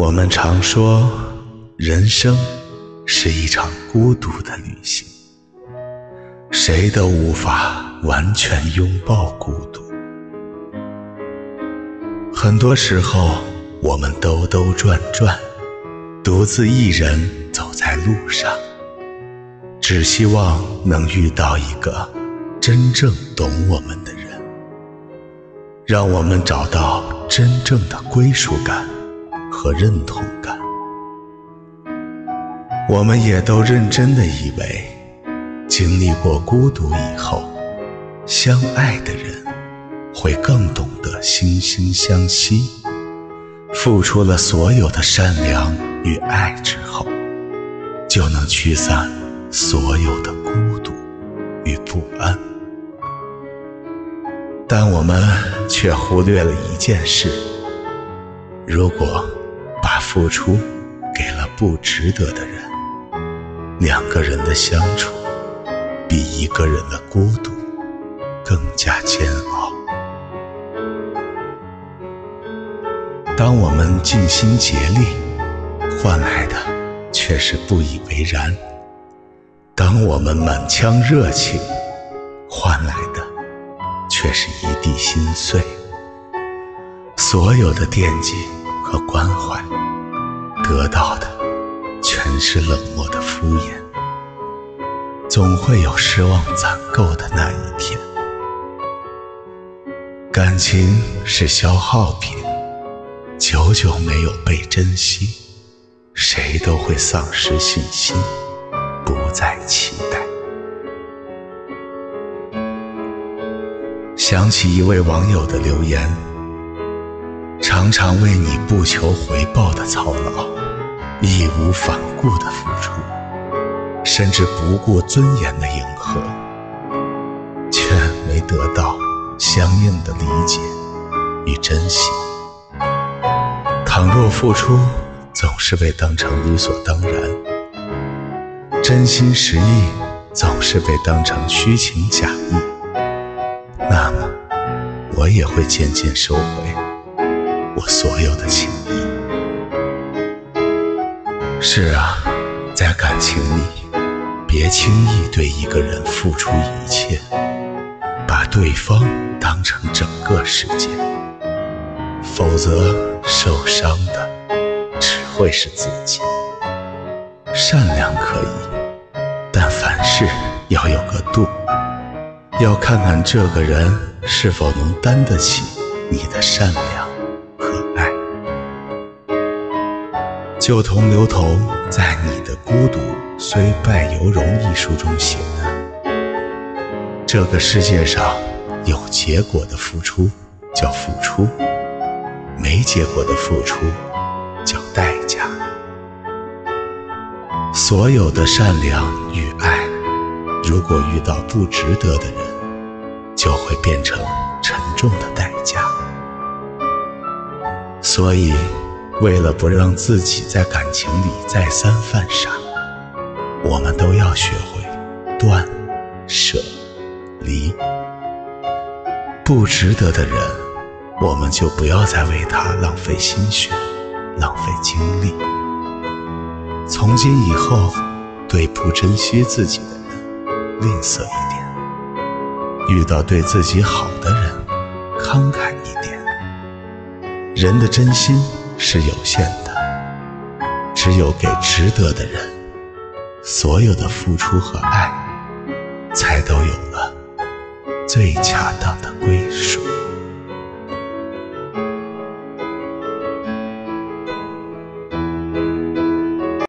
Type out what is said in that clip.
我们常说，人生是一场孤独的旅行，谁都无法完全拥抱孤独。很多时候，我们兜兜转转，独自一人走在路上，只希望能遇到一个真正懂我们的人。让我们找到真正的归属感和认同感。我们也都认真的以为，经历过孤独以后，相爱的人会更懂得惺惺相惜。付出了所有的善良与爱之后，就能驱散所有的孤独与不安。但我们却忽略了一件事：如果付出给了不值得的人，两个人的相处比一个人的孤独更加煎熬。当我们尽心竭力，换来的却是不以为然；当我们满腔热情，换来的……却是一地心碎，所有的惦记和关怀，得到的全是冷漠的敷衍。总会有失望攒够的那一天。感情是消耗品，久久没有被珍惜，谁都会丧失信心，不再期待。想起一位网友的留言：常常为你不求回报的操劳，义无反顾的付出，甚至不顾尊严的迎合，却没得到相应的理解与珍惜。倘若付出总是被当成理所当然，真心实意总是被当成虚情假意。那么，我也会渐渐收回我所有的情谊。是啊，在感情里，别轻易对一个人付出一切，把对方当成整个世界，否则受伤的只会是自己。善良可以，但凡事要有个度。要看看这个人是否能担得起你的善良就同刘同在《你的孤独虽败犹荣》一书中写的：“这个世界上有结果的付出叫付出，没结果的付出叫代价。所有的善良与爱，如果遇到不值得的人。”就会变成沉重的代价。所以，为了不让自己在感情里再三犯傻，我们都要学会断、舍、离。不值得的人，我们就不要再为他浪费心血、浪费精力。从今以后，对不珍惜自己的人吝啬一点。遇到对自己好的人，慷慨一点。人的真心是有限的，只有给值得的人，所有的付出和爱，才都有了最恰当的归宿。